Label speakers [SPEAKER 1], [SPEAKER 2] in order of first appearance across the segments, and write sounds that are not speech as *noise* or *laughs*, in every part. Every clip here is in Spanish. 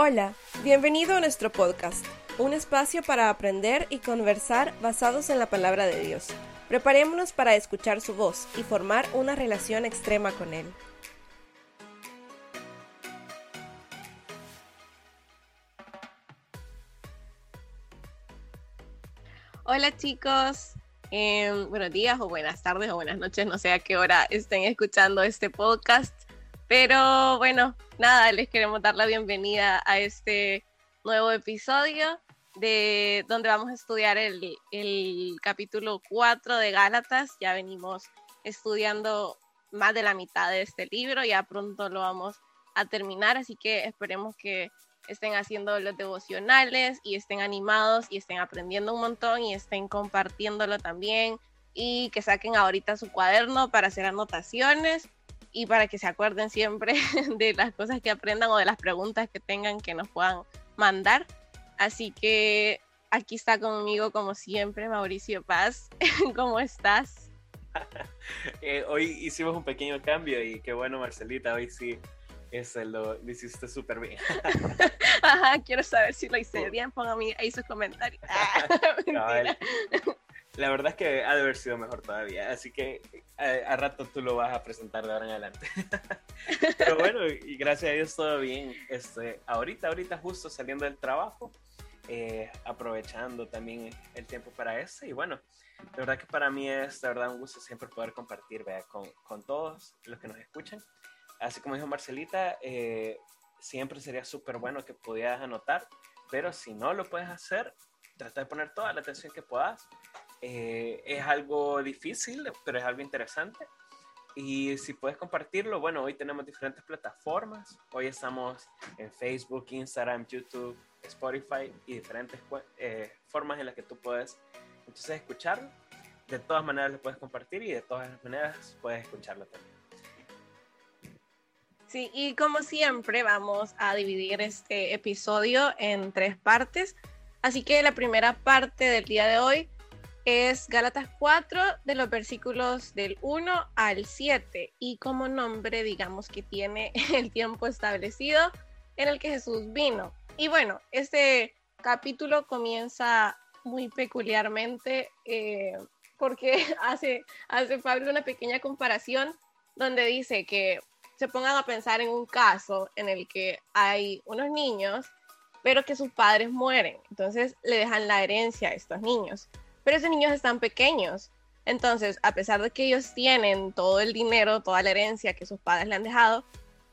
[SPEAKER 1] Hola, bienvenido a nuestro podcast, un espacio para aprender y conversar basados en la palabra de Dios. Preparémonos para escuchar su voz y formar una relación extrema con Él. Hola chicos, em, buenos días o buenas tardes o buenas noches, no sé a qué hora estén escuchando este podcast. Pero bueno, nada, les queremos dar la bienvenida a este nuevo episodio de donde vamos a estudiar el, el capítulo 4 de Gálatas. Ya venimos estudiando más de la mitad de este libro, ya pronto lo vamos a terminar, así que esperemos que estén haciendo los devocionales y estén animados y estén aprendiendo un montón y estén compartiéndolo también y que saquen ahorita su cuaderno para hacer anotaciones y para que se acuerden siempre *laughs* de las cosas que aprendan o de las preguntas que tengan que nos puedan mandar. Así que aquí está conmigo, como siempre, Mauricio Paz. *laughs* ¿Cómo estás? *laughs*
[SPEAKER 2] Eh, hoy hicimos un pequeño cambio y qué bueno, Marcelita, hoy sí eso lo, lo hiciste súper bien.
[SPEAKER 1] Ajá, quiero saber si lo hice bien. Póngame ahí sus comentarios.
[SPEAKER 2] La verdad es que ha de haber sido mejor todavía, así que eh, a, rato tú lo vas a presentar de ahora en adelante. *laughs* Pero bueno, y gracias a Dios todo bien. Este, ahorita, ahorita justo saliendo del trabajo, eh, aprovechando también el tiempo para eso. Y bueno, de verdad que para mí es de verdad un gusto siempre poder compartir vea, con, con todos los que nos escuchan. Así como dijo Marcelita, eh, siempre sería súper bueno que pudieras anotar, pero si no lo puedes hacer, trata de poner toda la atención que puedas eh, es algo difícil, pero es algo interesante. Y si puedes compartirlo, bueno, hoy tenemos diferentes plataformas. Hoy estamos en Facebook, Instagram, YouTube, Spotify y diferentes eh, formas en las que tú puedes entonces escucharlo. De todas maneras lo puedes compartir y de todas maneras puedes escucharlo también.
[SPEAKER 1] Sí, y como siempre vamos a dividir este episodio en tres partes. Así que la primera parte del día de hoy es Gálatas 4 de los versículos del 1 al 7 y como nombre digamos que tiene *laughs* el tiempo establecido en el que Jesús vino. Y bueno, este capítulo comienza muy peculiarmente eh, porque *laughs* hace, hace Pablo una pequeña comparación donde dice que se pongan a pensar en un caso en el que hay unos niños pero que sus padres mueren. Entonces le dejan la herencia a estos niños pero esos niños están pequeños. Entonces, a pesar de que ellos tienen todo el dinero, toda la herencia que sus padres le han dejado,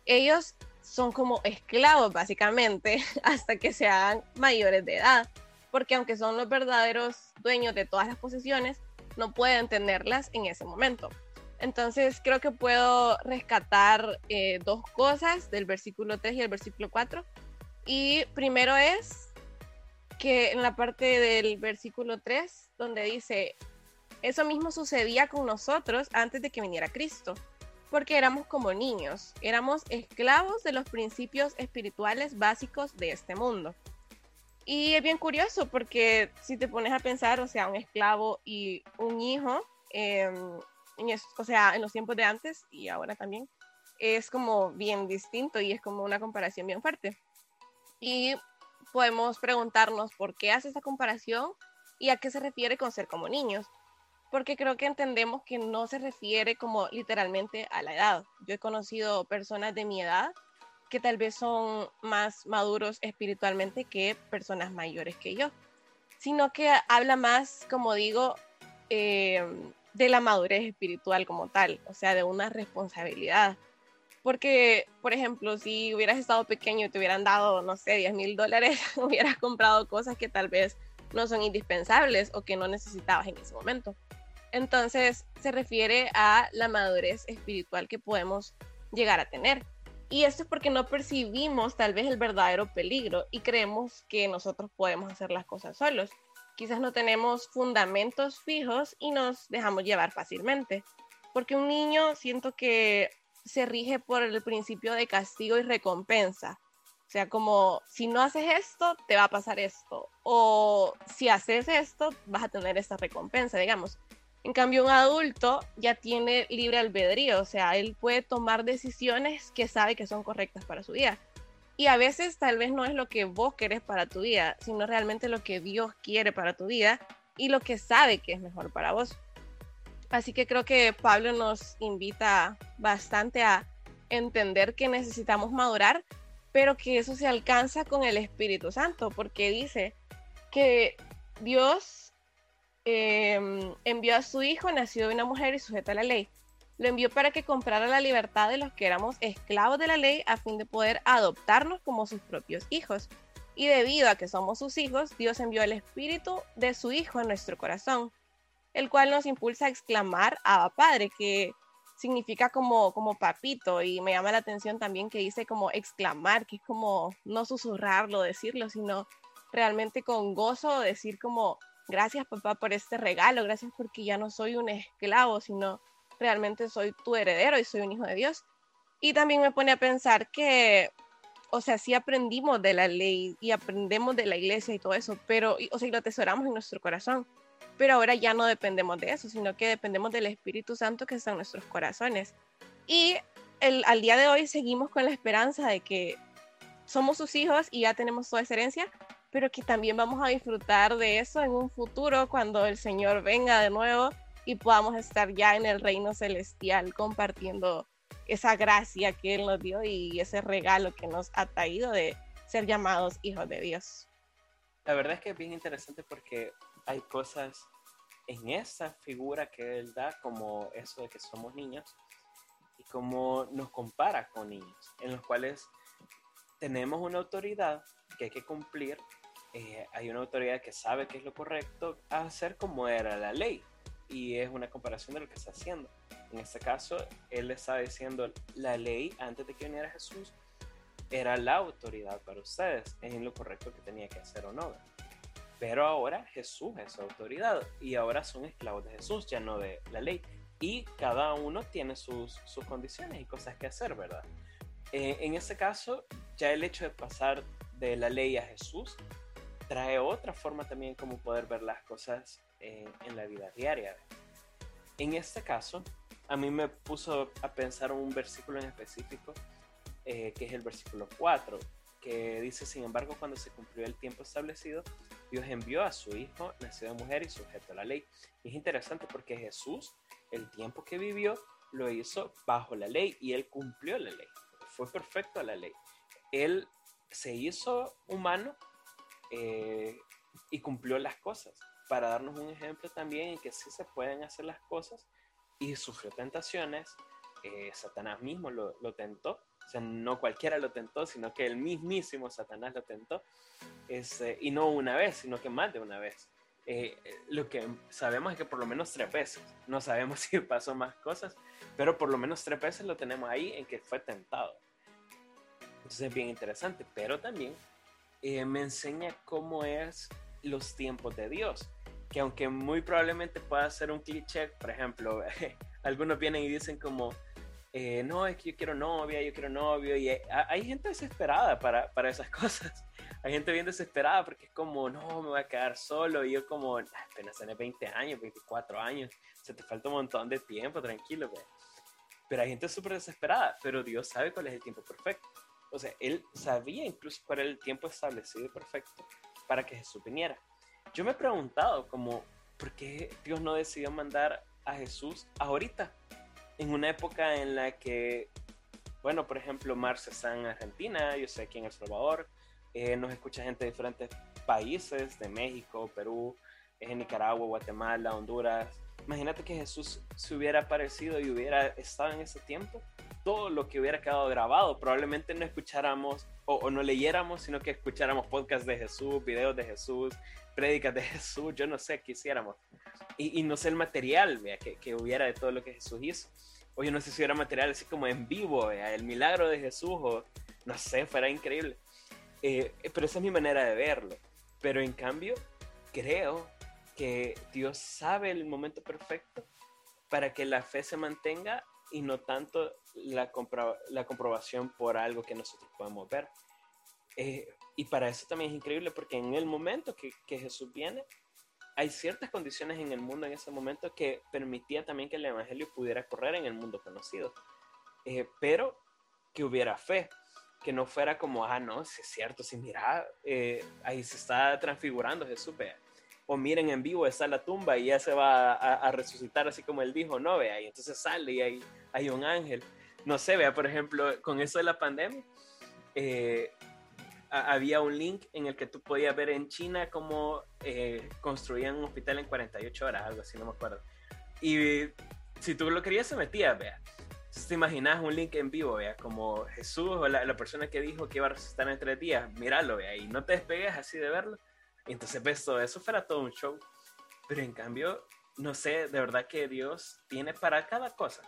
[SPEAKER 1] ellos son como esclavos básicamente *laughs* hasta que se hagan mayores de edad, porque aunque son los verdaderos dueños de todas las posesiones, no pueden tenerlas en ese momento. Entonces creo que puedo rescatar eh, dos cosas del versículo 3 y el versículo 4. Y primero es que en la parte del versículo 3, donde dice, eso mismo sucedía con nosotros antes de que viniera Cristo, porque éramos como niños, éramos esclavos de los principios espirituales básicos de este mundo. Y es bien curioso porque si te pones a pensar, o sea, un esclavo y un hijo, em, o sea, en los tiempos de antes y ahora también, es como bien distinto y es como una comparación bien fuerte. Y podemos preguntarnos por qué hace esa comparación y a qué se refiere con ser como niños. Porque creo que entendemos que no se refiere como literalmente a la edad. Yo he conocido personas de mi edad que tal vez son más maduros espiritualmente que personas mayores que yo, sino que habla más, como digo, eh, de la madurez espiritual como tal, o sea, de una responsabilidad porque, por ejemplo, si hubieras estado pequeño y te hubieran dado, no sé, 10 mil dólares, *laughs* hubieras comprado cosas que tal vez no son indispensables o que no necesitabas en ese momento. Entonces, se refiere a la madurez espiritual que podemos llegar a tener. Y esto es porque no percibimos tal vez el verdadero peligro y creemos que nosotros podemos hacer las cosas solos. Quizás no tenemos fundamentos fijos y nos dejamos llevar fácilmente. Porque un niño siento que se rige por el principio de castigo y recompensa. Sea, como si no haces esto, te va a pasar esto. O si haces esto, vas a tener esta recompensa, digamos. En cambio, un adulto ya tiene libre albedrío, o sea, él puede tomar decisiones que sabe que son correctas para su vida. Y a veces tal vez no es lo que vos querés para tu vida, sino realmente lo que Dios quiere para tu vida y lo que sabe que es mejor para vos. Así que creo que Pablo nos invita bastante a entender que necesitamos madurar, pero que eso se alcanza con el Espíritu Santo, porque dice que Dios em, envió a su Hijo, nacido de una mujer y sujeta a la ley. Lo envió para que comprara la libertad de los que éramos esclavos de la ley a fin de poder adoptarnos como sus propios hijos. Y debido a que somos sus hijos, Dios envió el Espíritu de su Hijo en nuestro corazón, el cual nos impulsa a exclamar a Padre, que significa como, como papito. Y me llama la atención también que dice como exclamar, que es como no susurrarlo, decirlo, sino realmente con gozo decir como gracias papá por este regalo, gracias porque ya no soy un esclavo, sino realmente soy tu heredero y soy un hijo de Dios. Y también me pone a pensar que, o sea, sí aprendimos de la ley y aprendemos de la iglesia y todo eso, pero, o sea, lo atesoramos en nuestro corazón. Pero ahora ya no dependemos de eso, sino que dependemos del Espíritu Santo que está en nuestros corazones. Y el, al día de hoy seguimos con la esperanza de que somos sus hijos y ya tenemos toda esa herencia, pero que también vamos a disfrutar de eso en un futuro cuando el Señor venga de nuevo y podamos estar ya en el reino celestial compartiendo esa gracia que Él nos dio y ese regalo que nos ha traído de ser llamados hijos de Dios.
[SPEAKER 2] La verdad es que es bien interesante porque hay cosas en esa figura que Él da, como eso de que somos niños, y como nos compara con niños, en los cuales tenemos una autoridad que hay que cumplir, eh, hay una autoridad que sabe qué es lo correcto, hacer como era la ley y es una comparación de lo que está haciendo. En este caso, él está diciendo la ley antes de que viniera Jesús era la autoridad para ustedes, es lo correcto que tenía que hacer o no. Pero ahora Jesús es su autoridad y ahora son esclavos de Jesús, ya no de la ley. Y cada uno tiene sus, sus condiciones y cosas que hacer, ¿verdad? Eh, en este caso, ya el hecho de pasar de la ley a Jesús trae otra forma también como poder ver las cosas en, la vida diaria. En este caso, a mí me puso a pensar un versículo en específico, eh, que es el versículo 4, que dice, sin embargo, cuando se cumplió el tiempo establecido, Dios envió a su Hijo, nacido de mujer y sujeto a la ley. Y es interesante porque Jesús, el tiempo que vivió, lo hizo bajo la ley y él cumplió la ley. Fue perfecto a la ley. Él se hizo humano eh, y cumplió las cosas para darnos un ejemplo también en que sí se pueden hacer las cosas y sufrió tentaciones. Eh, Satanás mismo lo, tentó, o sea, no cualquiera lo tentó, sino que el mismísimo Satanás lo tentó, este, y no una vez, sino que más de una vez. Eh, lo que sabemos es que por lo menos tres veces, no sabemos *laughs* si pasó más cosas, pero por lo menos tres veces lo tenemos ahí en que fue tentado. Entonces es bien interesante, pero también eh, me enseña cómo es los tiempos de Dios que aunque muy probablemente pueda ser un cliché, por ejemplo, *laughs* algunos vienen y dicen como, eh, no, es que yo quiero novia, yo quiero novio, y hay gente desesperada para, para, esas *laughs* cosas. Hay gente bien desesperada porque es como, no, me voy a quedar solo, y yo como, apenas tenés 20 años, 24 años, se te falta un montón de tiempo, tranquilo, Pero hay gente súper desesperada, pero Dios sabe cuál es el tiempo perfecto. O sea, Él sabía incluso cuál era el tiempo establecido perfecto para que Jesús viniera yo me he preguntado como, ¿por qué Dios no decidió mandar a Jesús ahorita? En una época en la que, bueno, por ejemplo, Marce está en Argentina, yo sé aquí en El Salvador, eh, nos escucha gente de diferentes países, de México, Perú, en Nicaragua, Guatemala, Honduras. Imagínate que Jesús se hubiera aparecido y hubiera estado en ese tiempo. Todo lo que hubiera quedado grabado, probablemente no escucháramos o, o no leyéramos, sino que escucháramos podcasts de Jesús, videos de Jesús, prédicas de Jesús, yo no sé qué hiciéramos. Y, no sé el material vea, que, que, hubiera de todo lo que Jesús hizo. O yo no sé si hubiera material así como en vivo, vea, el milagro de Jesús, o no sé, fuera increíble. Eh, pero esa es mi manera de verlo. Pero en cambio, creo que Dios sabe el momento perfecto para que la fe se mantenga y no tanto la, la comprobación por algo que nosotros podemos ver. Eh, y para eso también es increíble porque en el momento que, que, Jesús viene, hay ciertas condiciones en el mundo en ese momento que permitía también que el Evangelio pudiera correr en el mundo conocido. Eh, pero que hubiera fe, que no fuera como, ah, no, si es cierto, si mira, eh, ahí se está transfigurando Jesús, vea. O miren en vivo, está la tumba y ya se va a, resucitar así como él dijo, no, vea, y entonces sale y hay, hay un ángel. No sé, vea, por ejemplo, con eso de la pandemia, eh, había un link en el que tú podías ver en China cómo eh, construían un hospital en 48 horas, algo así, no me acuerdo. Y si tú lo querías, se metía, vea te imaginas un link en vivo, vea, como Jesús o la, persona que dijo que iba a resucitar en tres días, míralo, vea, y no te despegues así de verlo. Entonces ves todo eso, fuera todo un show. Pero en cambio, no sé, de verdad que Dios tiene para cada cosa,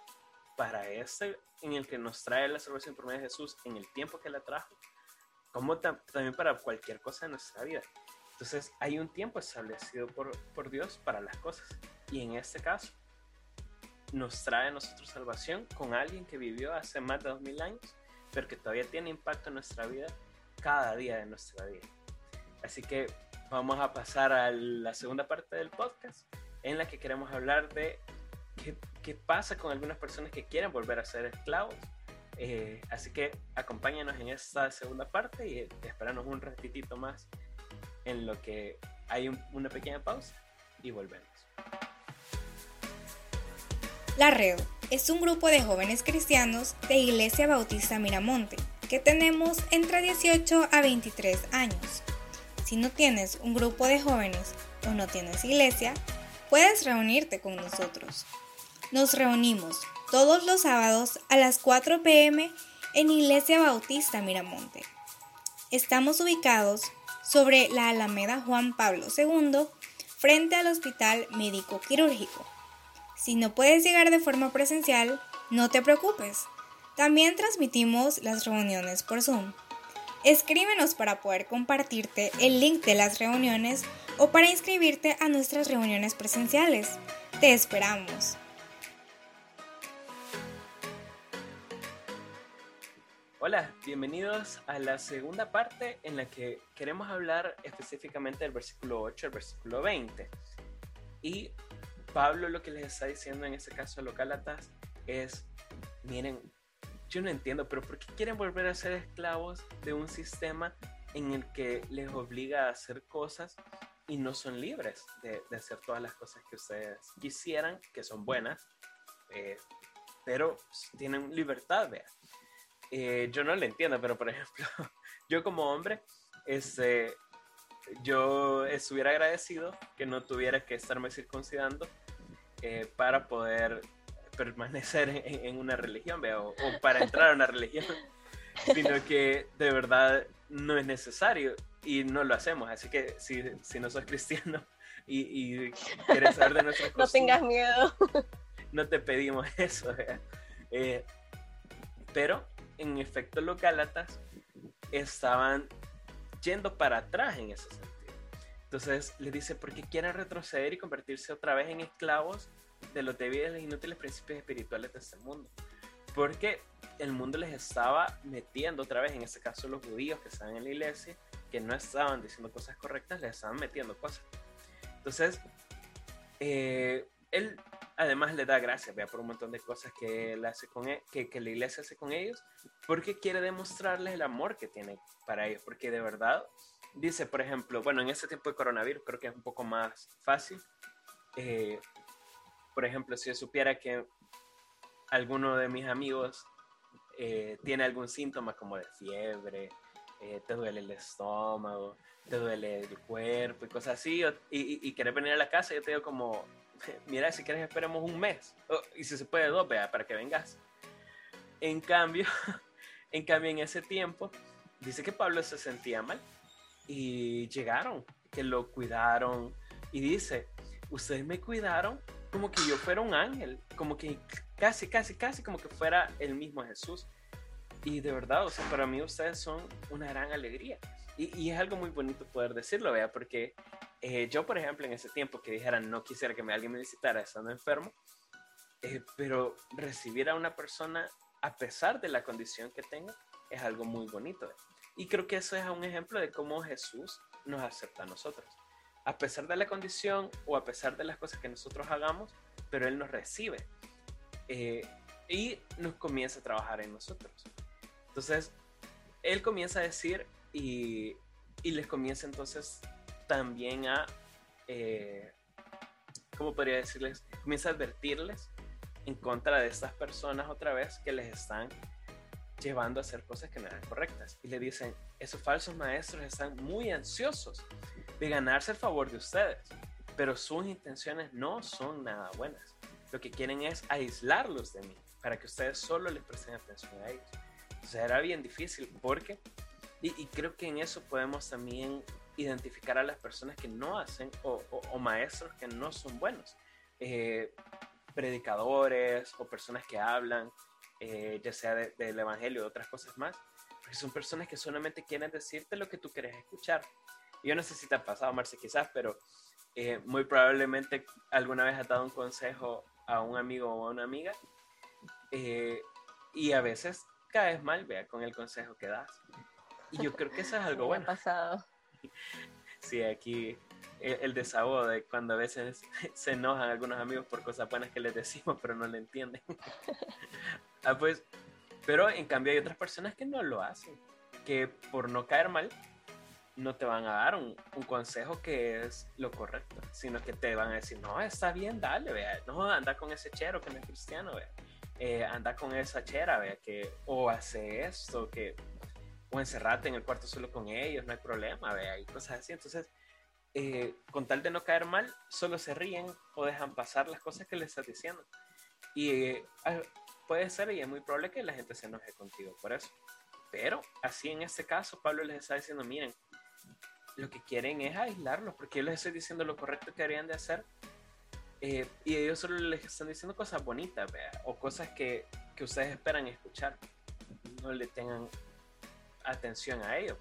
[SPEAKER 2] para este en el que nos trae la salvación por medio de Jesús, en el tiempo que la trajo, como también para cualquier cosa en nuestra vida. Entonces hay un tiempo establecido por, por Dios para las cosas. Y en este caso, nos trae a nosotros salvación con alguien que vivió hace más de dos mil años, pero que todavía tiene impacto en nuestra vida cada día de nuestra vida. Así que vamos a pasar a la segunda parte del podcast en la que queremos hablar de qué, qué pasa con algunas personas que quieren volver a ser esclavos. Eh, así que acompáñanos en esta segunda parte y esperanos un ratitito más en lo que hay una pequeña pausa y volvemos.
[SPEAKER 3] La Red es un grupo de jóvenes cristianos de Iglesia Bautista Miramonte que tenemos entre 18 a 23 años. Si no tienes un grupo de jóvenes o no tienes iglesia, puedes reunirte con nosotros. Nos reunimos todos los sábados a las 4 pm en Iglesia Bautista Miramonte. Estamos ubicados sobre la Alameda Juan Pablo II, frente al Hospital Médico Quirúrgico. Si no puedes llegar de forma presencial, no te preocupes. También transmitimos las reuniones por Zoom. Escríbenos para poder compartirte el link de las reuniones o para inscribirte a nuestras reuniones presenciales. Te esperamos.
[SPEAKER 2] Hola, bienvenidos a la segunda parte en la que queremos hablar específicamente del versículo 8 al versículo 20. Y Pablo lo que les está diciendo en este caso a los Gálatas es, miren, yo no entiendo, pero ¿por qué quieren volver a ser esclavos de un sistema en el que les obliga a hacer cosas y no son libres de, hacer todas las cosas que ustedes quisieran, que son buenas, eh, pero tienen libertad, vean. Eh, yo no lo entiendo, pero por ejemplo, *laughs* yo como hombre, este, yo estuviera agradecido que no tuviera que estarme circuncidando eh, para poder permanecer en, una religión, o, para entrar a una religión, *laughs* sino que de verdad no es necesario y no lo hacemos. Así que si, si no sos cristiano *laughs* y, quieres saber de nuestras
[SPEAKER 1] No tengas miedo.
[SPEAKER 2] No te pedimos eso. Eh, pero en efecto los Gálatas estaban yendo para atrás en ese sentido. Entonces les dice, porque quieren retroceder y convertirse otra vez en esclavos de los débiles e inútiles principios espirituales de este mundo. Porque el mundo les estaba metiendo otra vez, en este caso los judíos que estaban en la iglesia, que no estaban diciendo cosas correctas, les estaban metiendo cosas. Entonces, eh, él además le da gracias vea, por un montón de cosas que, él hace con él, e, que, la iglesia hace con ellos, porque quiere demostrarles el amor que tiene para ellos, porque de verdad dice, por ejemplo, bueno, en este tiempo de coronavirus creo que es un poco más fácil. Eh, por ejemplo, si yo supiera que alguno de mis amigos eh, tiene algún síntoma como de fiebre, eh, te duele el estómago, te duele el cuerpo y cosas así, y, y, quieres venir a la casa, yo te digo como, mira, si quieres esperemos un mes, y si se puede dos, vea, para que vengas. En cambio, *laughs* en cambio, en ese tiempo, dice que Pablo se sentía mal y llegaron, que lo cuidaron y dice, ustedes me cuidaron como que yo fuera un ángel, como que casi, casi, casi como que fuera el mismo Jesús. Y de verdad, o sea, para mí ustedes son una gran alegría. Y, es algo muy bonito poder decirlo, vea, porque eh, yo, por ejemplo, en ese tiempo que dijera no quisiera que me, alguien me visitara estando enfermo, eh, pero recibir a una persona a pesar de la condición que tenga es algo muy bonito. Y creo que eso es un ejemplo de cómo Jesús nos acepta a nosotros. A pesar de la condición o a pesar de las cosas que nosotros hagamos, pero Él nos recibe. Eh, y nos comienza a trabajar en nosotros. Entonces, él comienza a decir y, les comienza entonces también a, eh, ¿cómo podría decirles? Comienza a advertirles en contra de estas personas otra vez que les están llevando a hacer cosas que no eran correctas. Y le dicen, esos falsos maestros están muy ansiosos de ganarse el favor de ustedes, pero sus intenciones no son nada buenas. Lo que quieren es aislarlos de mí, para que ustedes solo les presten atención a ellos. Entonces era bien difícil porque, y, creo que en eso podemos también identificar a las personas que no hacen o, maestros que no son buenos. Eh, predicadores o personas que hablan, eh, ya sea del Evangelio o otras cosas más, porque son personas que solamente quieren decirte lo que tú quieres escuchar. Yo no sé si te ha pasado, Marce, quizás, pero eh, muy probablemente alguna vez has dado un consejo a un amigo o a una amiga eh, y a veces caes mal, vea, con el consejo que das. Y yo creo que eso es algo bueno.
[SPEAKER 1] Ha pasado. *laughs*
[SPEAKER 2] Sí, aquí el, desahogo de cuando a veces *laughs* se enojan algunos amigos por cosas buenas que les decimos, pero no le entienden. *laughs* ah, pues, pero en cambio hay otras personas que no lo hacen, que por no caer mal, no te van a dar un, consejo que es lo correcto, sino que te van a decir, no, está bien, dale, vea, no, anda con ese chero que no es cristiano, vea, eh, anda con esa chera, vea, que, o hace esto, que, o encerrate en el cuarto solo con ellos, no hay problema, vea, y cosas así. Entonces, eh, con tal de no caer mal, solo se ríen o dejan pasar las cosas que les estás diciendo. Y eh, ah, puede ser y es muy probable que la gente se enoje contigo por eso. Pero así en este caso, Pablo les está diciendo, miren, lo que quieren es aislarlos, porque yo les estoy diciendo lo correcto que harían de hacer. Eh, y ellos solo les están diciendo cosas bonitas, o cosas que, que, ustedes esperan escuchar. No le tengan atención a ellos.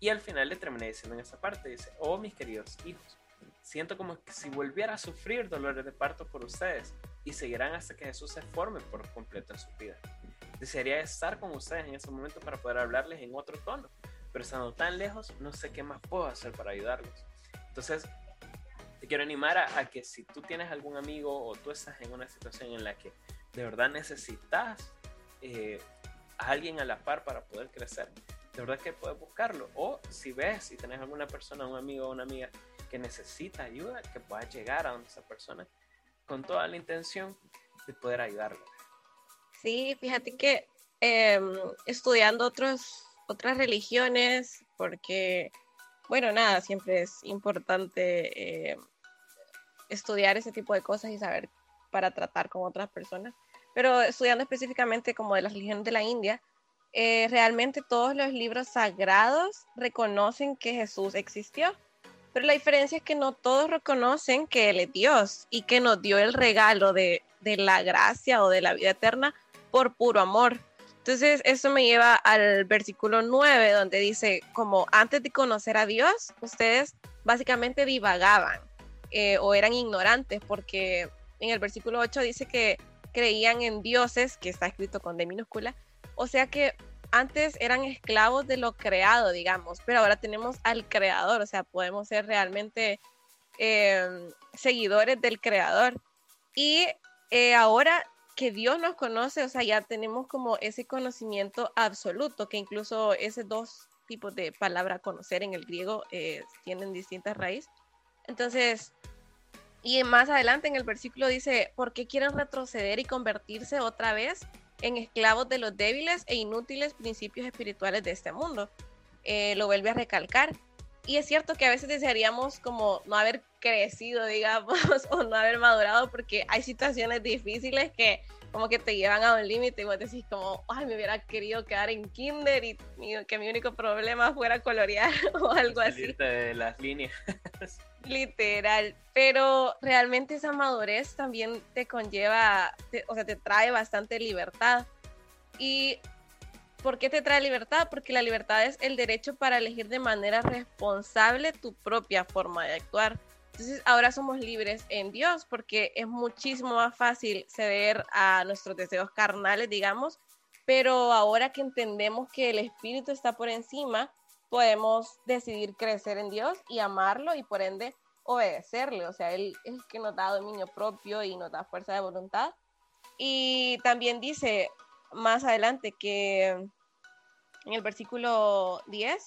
[SPEAKER 2] Y al final le terminé diciendo en esa parte, dice, oh mis queridos hijos, siento como que si volviera a sufrir dolores de parto por ustedes y seguirán hasta que Jesús se forme por completo en su vida. Desearía estar con ustedes en ese momento para poder hablarles en otro tono, pero estando tan lejos, no sé qué más puedo hacer para ayudarlos. Entonces, te quiero animar a, que si tú tienes algún amigo o tú estás en una situación en la que de verdad necesitas eh, a alguien a la par para poder crecer, de verdad que puedes buscarlo. O si ves y tenés alguna persona, un amigo o una amiga que necesita ayuda, que puedas llegar a esa persona con toda la intención de poder ayudarlo.
[SPEAKER 1] Sí, fíjate que em, estudiando otros otras religiones, porque, bueno, nada, siempre es importante eh, estudiar ese tipo de cosas y saber para tratar con otras personas. Pero estudiando específicamente como de las religiones de la India, eh, realmente todos los libros sagrados reconocen que Jesús existió. Pero la diferencia es que no todos reconocen que Él es Dios y que nos dio el regalo de, de la gracia o de la vida eterna por puro amor. Entonces, eso me lleva al versículo 9, donde dice, como antes de conocer a Dios, ustedes básicamente divagaban eh, o eran ignorantes, porque en el versículo 8 dice que creían en dioses, que está escrito con D minúscula, o sea que antes eran esclavos de lo creado, digamos, pero ahora tenemos al creador, o sea, podemos ser realmente em, seguidores del creador. Y eh, ahora que Dios nos conoce, o sea, ya tenemos como ese conocimiento absoluto, que incluso esos dos tipos de palabra conocer en el griego eh, tienen distintas raíces. Entonces, y más adelante en el versículo dice, ¿por qué quieren retroceder y convertirse otra vez en esclavos de los débiles e inútiles principios espirituales de este mundo? Eh, lo vuelve a recalcar. Y es cierto que a veces desearíamos como no haber crecido, *laughs* digamos, o no haber madurado, porque hay situaciones difíciles que como que te llevan a un límite y vos decís como, ay, me hubiera querido quedar en kinder y que mi único problema fuera colorear *laughs* o algo así.
[SPEAKER 2] de las líneas. *laughs*
[SPEAKER 1] Literal, pero realmente esa madurez también te conlleva, o sea, te trae bastante libertad. ¿Y por qué te trae libertad? Porque la libertad es el derecho para elegir de manera responsable tu propia forma de actuar. Entonces ahora somos libres en Dios porque es muchísimo más fácil ceder a nuestros deseos carnales, digamos, pero ahora que entendemos que el Espíritu está por encima, podemos decidir crecer en Dios y amarlo y por ende obedecerle. O sea, Él es el que nos da dominio propio y nos da fuerza de voluntad. Y también dice más adelante que en el versículo 10,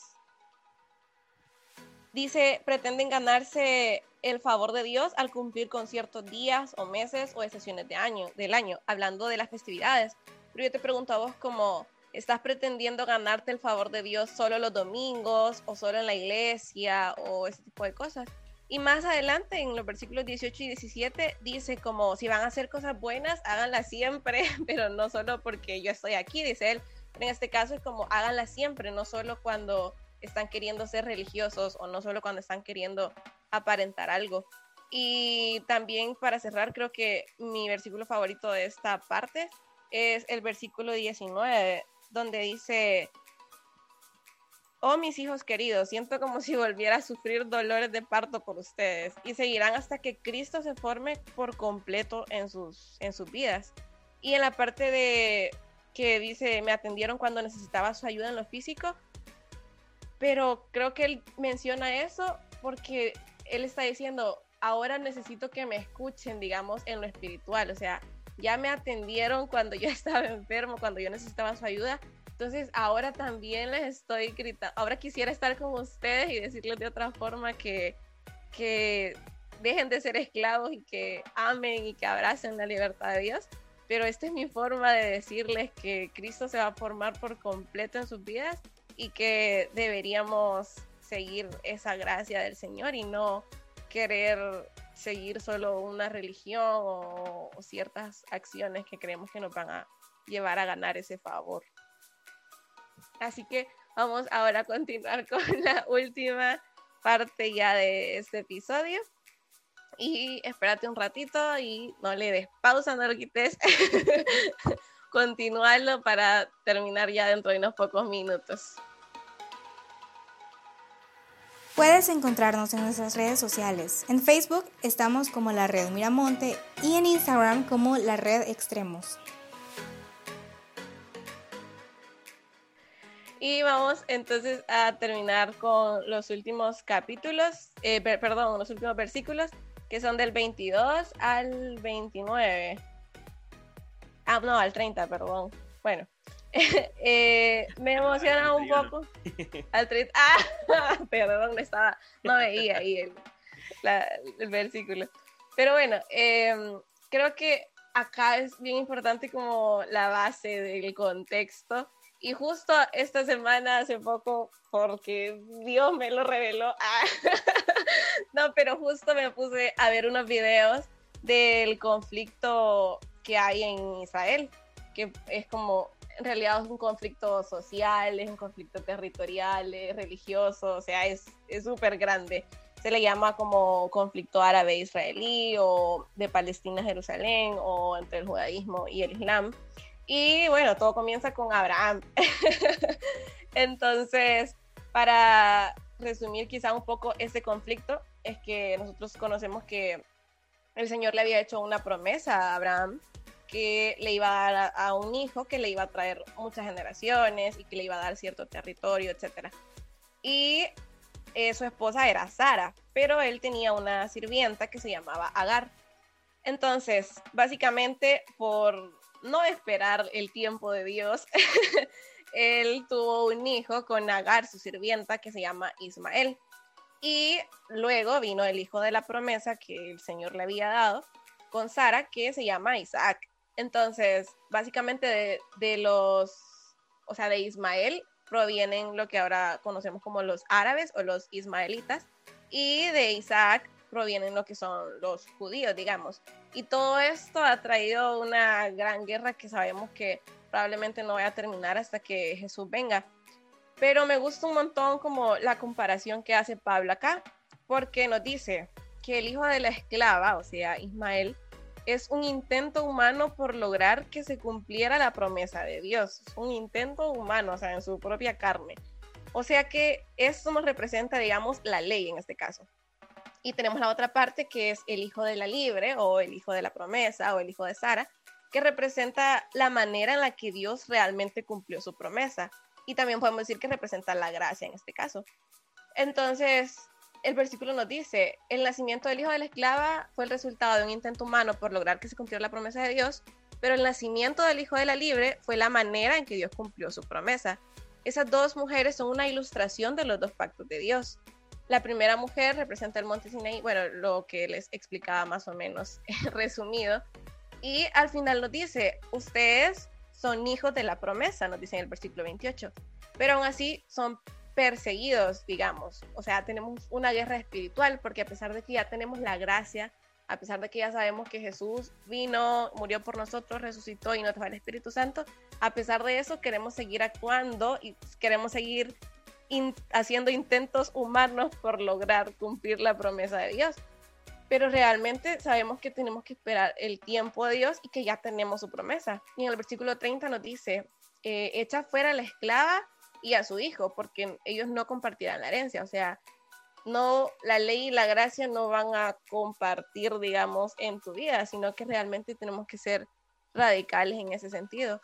[SPEAKER 1] dice, pretenden ganarse el favor de Dios al cumplir con ciertos días o meses o estaciones de año, del año, hablando de las festividades. Pero yo te pregunto a vos como, ¿estás pretendiendo ganarte el favor de Dios solo los domingos o solo en la iglesia o ese tipo de cosas? Y más adelante, en los versículos 18 y 17, dice como, si van a hacer cosas buenas, háganlas siempre, *laughs* pero no solo porque yo estoy aquí, dice él. En este caso es como, háganlas siempre, no solo cuando están queriendo ser religiosos o no solo cuando están queriendo aparentar algo. Y también para cerrar, creo que mi versículo favorito de esta parte es el versículo 19, donde dice, oh mis hijos queridos, siento como si *laughs* volviera a sufrir dolores de parto por ustedes y seguirán hasta que Cristo se forme por completo en sus, en sus vidas. Y en la parte de que dice, me atendieron cuando necesitaba su ayuda en lo físico, pero creo que él menciona eso porque él está diciendo, ahora necesito que me escuchen, digamos, en lo espiritual, o sea, ya me atendieron cuando yo *laughs* estaba enfermo, cuando yo necesitaba su ayuda, entonces ahora también les estoy gritando, ahora quisiera estar con ustedes y decirles de otra forma que, que dejen de ser esclavos y que amen y que abracen la libertad de Dios. Pero esta es mi forma de decirles que Cristo se va a formar por completo en sus vidas y que deberíamos seguir esa gracia del Señor y no querer seguir solo una religión o, ciertas acciones que creemos que nos van a llevar a ganar ese favor. Así que vamos ahora a continuar *laughs* con la última parte ya de este episodio. Y espérate un ratito y no le des pausa, no lo quites. *laughs* Continuarlo para terminar ya dentro de unos pocos minutos.
[SPEAKER 3] Puedes encontrarnos en nuestras redes sociales. En Facebook estamos como la Red Miramonte y en Instagram como la Red Extremos.
[SPEAKER 1] Y vamos entonces a terminar con los últimos capítulos, eh, perdón, los últimos versículos, que son del 22 al 29. Ah, no, al 30, perdón. Bueno, *laughs* eh, me emociona un poco. Al *laughs* ah, *laughs* perdón, estaba, no veía ahí el, el versículo. Pero bueno, em, creo que acá es bien importante como la base del contexto. Y justo esta semana, hace poco, porque Dios me lo reveló, ah, no, pero justo me puse a ver unos videos del conflicto que hay en Israel, que es como en realidad es un conflicto social, es un conflicto territorial, es religioso, o sea, es súper grande. Se le llama como conflicto árabe-israelí o de Palestina-Jerusalén o entre el judaísmo y el islam. Y bueno, todo comienza con Abraham. *laughs* Entonces, para resumir quizá un poco ese conflicto, es que nosotros conocemos que el Señor le había hecho una promesa a Abraham que le iba a dar a, un hijo que le iba a traer muchas generaciones y que le iba a dar cierto territorio, etc. Y eh, su esposa era Sara, pero él tenía una sirvienta que se llamaba Agar. Entonces, básicamente, por no esperar el tiempo de Dios, *laughs* él tuvo un hijo con Agar, su sirvienta, que se llama Ismael. Y luego vino el hijo de la promesa que el Señor le había dado con Sara, que se llama Isaac. Entonces, básicamente de, los, o sea, de Ismael provienen lo que ahora conocemos como los árabes o los ismaelitas, y de Isaac provienen lo que son los judíos, digamos. Y todo esto ha traído una gran guerra que sabemos que probablemente no vaya a terminar hasta que Jesús venga. Pero me gusta un montón como la comparación que hace Pablo acá, porque nos dice que el hijo de la esclava, o sea, Ismael, es un intento humano por lograr que se cumpliera la promesa de Dios. Un intento humano, o sea, en su propia carne. O sea que esto nos representa, digamos, la ley en este caso. Y tenemos la otra parte que es el hijo de la libre o el hijo de la promesa o el hijo de Sara, que representa la manera en la que Dios realmente cumplió su promesa. Y también podemos decir que representa la gracia en este caso. Entonces, el versículo nos dice, el nacimiento del hijo de la esclava fue el resultado de un intento humano por lograr que se cumpliera la promesa de Dios, pero el nacimiento del hijo de la libre fue la manera en que Dios cumplió su promesa. Esas dos mujeres son una ilustración de los dos pactos de Dios. La primera mujer representa el monte Sinaí, bueno, lo que les explicaba más o menos *laughs* resumido. Y al final nos dice, ustedes son hijos de la promesa, nos dice en el versículo 28, pero aún así son perseguidos, digamos. O sea, tenemos una guerra espiritual porque a pesar de que ya tenemos la gracia, a pesar de que ya sabemos que Jesús vino, murió por nosotros, resucitó y nos trajo el Espíritu Santo, a pesar de eso queremos seguir actuando y queremos seguir haciendo intentos humanos por lograr cumplir la promesa de Dios. Pero realmente sabemos que tenemos que esperar el tiempo de Dios y que ya tenemos su promesa. Y en el versículo 30 nos dice, eh, echa fuera la esclava y a su hijo, porque ellos no compartirán la herencia. O sea, no, la ley y la gracia no van a compartir, digamos, en tu vida, sino que realmente tenemos que ser radicales en ese sentido.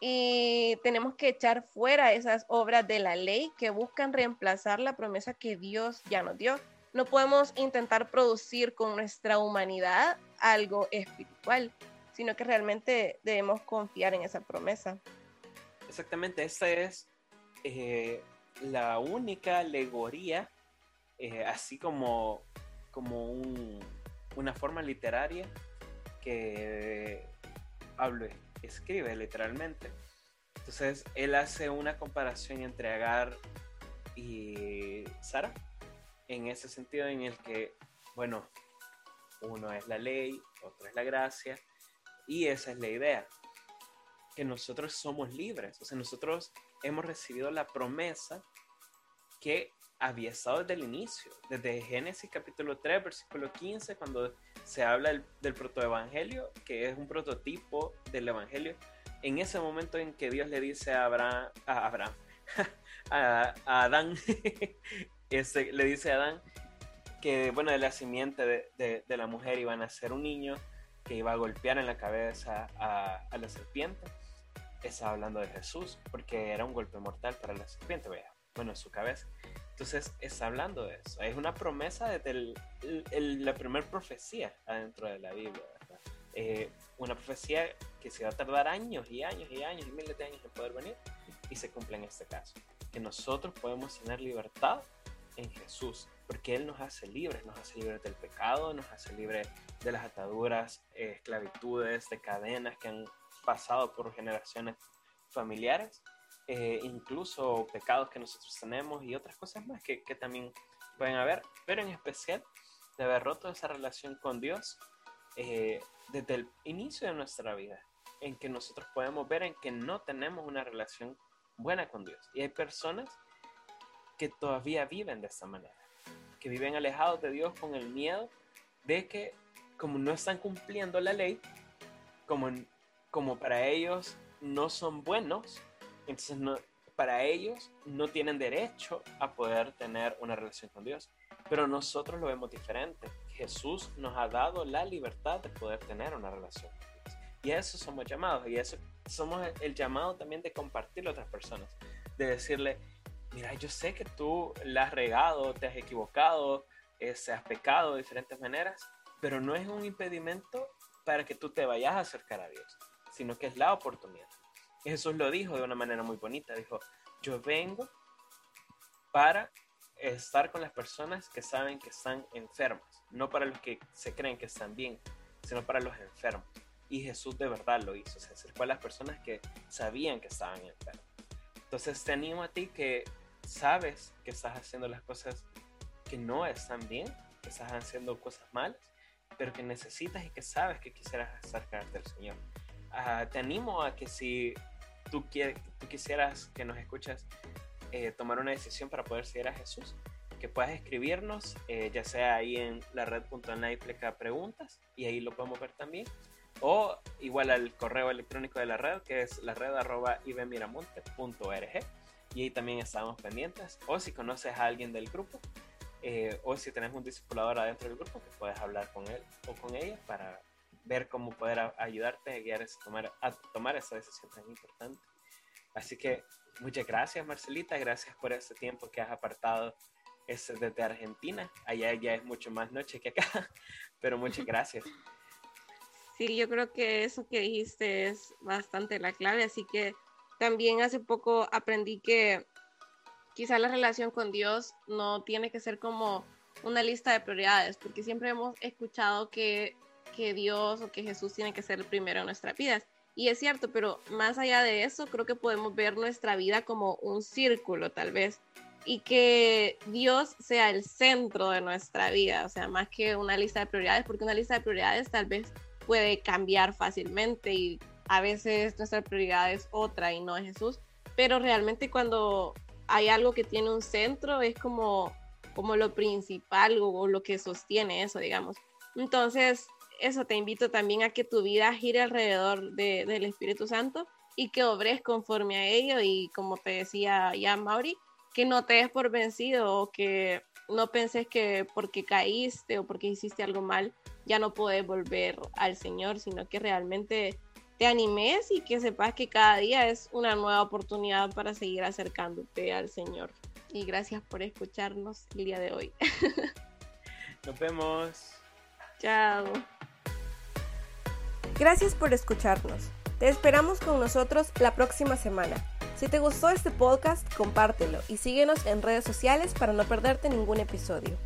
[SPEAKER 1] Y tenemos que echar fuera esas obras de la ley que buscan reemplazar la promesa que Dios ya nos dio. No podemos intentar producir con nuestra humanidad algo espiritual, sino que realmente debemos confiar en esa promesa.
[SPEAKER 2] Exactamente, esa es eh, la única alegoría, eh, así como, como una forma literaria que Pablo escribe literalmente. Entonces, él hace una comparación entre Agar y Sara, en ese sentido en el que, bueno, uno es la ley, otro es la gracia, y esa es la idea, que nosotros somos libres, o sea, nosotros hemos recibido la promesa que había estado desde el inicio, desde Génesis capítulo 3, versículo 15, cuando se habla del, del protoevangelio, que es un prototipo del evangelio, en ese momento en que Dios le dice a Abraham, a, Abraham, *laughs* a, Adán, *laughs* este, le dice a Adán que, bueno, de la simiente de, la mujer iba a nacer un niño que iba a golpear en la cabeza a, a la serpiente está hablando de Jesús, porque era un golpe mortal para la serpiente, vea, bueno, en su cabeza. Entonces está hablando de eso. Es una promesa desde la primera profecía adentro de la Biblia, ¿verdad? Eh, una profecía que se va a tardar años y años y años y miles de años en poder venir y se cumple en este caso. Que nosotros podemos tener libertad en Jesús, porque Él nos hace libres, nos hace libres del pecado, nos hace libres de las ataduras, eh, esclavitudes, de cadenas que han pasado por generaciones familiares, eh, incluso pecados que nosotros tenemos y otras cosas más que, que también pueden haber, pero en especial de haber roto esa relación con Dios eh, desde el inicio de nuestra vida, en que nosotros podemos ver en que no tenemos una relación buena con Dios. Y hay personas que todavía viven de esta manera, que viven alejados de Dios con el miedo de que como no están cumpliendo la ley, como como para ellos no son buenos, entonces no, para ellos no tienen derecho a poder tener una relación con Dios. Pero nosotros lo vemos diferente. Jesús nos ha dado la libertad de poder tener una relación con Dios. Y a eso somos llamados. Y eso somos el llamado también de compartirlo a otras personas. De decirle, mira, yo sé que tú la has regado, te has equivocado, eh, se has pecado de diferentes maneras, pero no es un impedimento para que tú te vayas a acercar a Dios sino que es la oportunidad. Jesús lo dijo de una manera muy bonita, dijo, yo vengo para estar con las personas que saben que están enfermas, no para los que se creen que están bien, sino para los enfermos. Y Jesús de verdad lo hizo, se acercó a las personas que sabían que estaban enfermas. Entonces te animo a ti que sabes que estás haciendo las cosas que no están bien, que estás haciendo cosas malas, pero que necesitas y que sabes que quisieras acercarte al Señor te animo a que si tú, tú quisieras que nos escuchas eh, tomar una decisión para poder seguir a Jesús, que puedas escribirnos, eh, ya sea ahí en la red.online preguntas, y ahí lo podemos ver también, o igual al correo electrónico de la red, que es la red arroba y ahí también estamos pendientes, o si conoces a alguien del grupo, eh, o si tenés un discipulador adentro del grupo, que puedes hablar con él o con ella para ver cómo poder ayudarte a guiar a tomar, a tomar esa decisión tan importante. Así que muchas gracias Marcelita, gracias por ese tiempo que has apartado desde Argentina. Allá ya es mucho más noche que acá, *laughs* pero muchas *laughs* gracias.
[SPEAKER 1] Sí, yo creo que eso que dijiste es bastante la clave, así que también hace poco aprendí que quizá la relación con Dios no tiene que ser como una lista de prioridades, porque siempre hemos escuchado que, que Dios o que Jesús tiene que ser el primero en nuestras vidas. Y es cierto, pero más allá de eso, creo que podemos ver nuestra vida como un círculo, tal vez, y que Dios sea el centro de nuestra vida, o sea, más que una lista de prioridades, porque una lista de prioridades tal vez puede cambiar fácilmente y a veces nuestra prioridad es otra y no es Jesús, pero realmente cuando hay algo que tiene un centro es como, como lo principal o, lo que sostiene eso, digamos. Entonces, eso te invito también a que tu vida gire alrededor del Espíritu Santo y que obres conforme a ello y como te decía ya Mauri, que no te des por vencido o que no penses que porque caíste o porque hiciste algo mal ya no puedes volver al Señor, sino que realmente te animes y que sepas que cada día es una nueva oportunidad para seguir acercándote al Señor. Y gracias por escucharnos el día de hoy. *laughs*
[SPEAKER 2] Nos vemos.
[SPEAKER 1] Chao.
[SPEAKER 4] Gracias por escucharnos. Te esperamos con nosotros la próxima semana. Si te gustó este podcast, compártelo y síguenos en redes sociales para no perderte ningún episodio.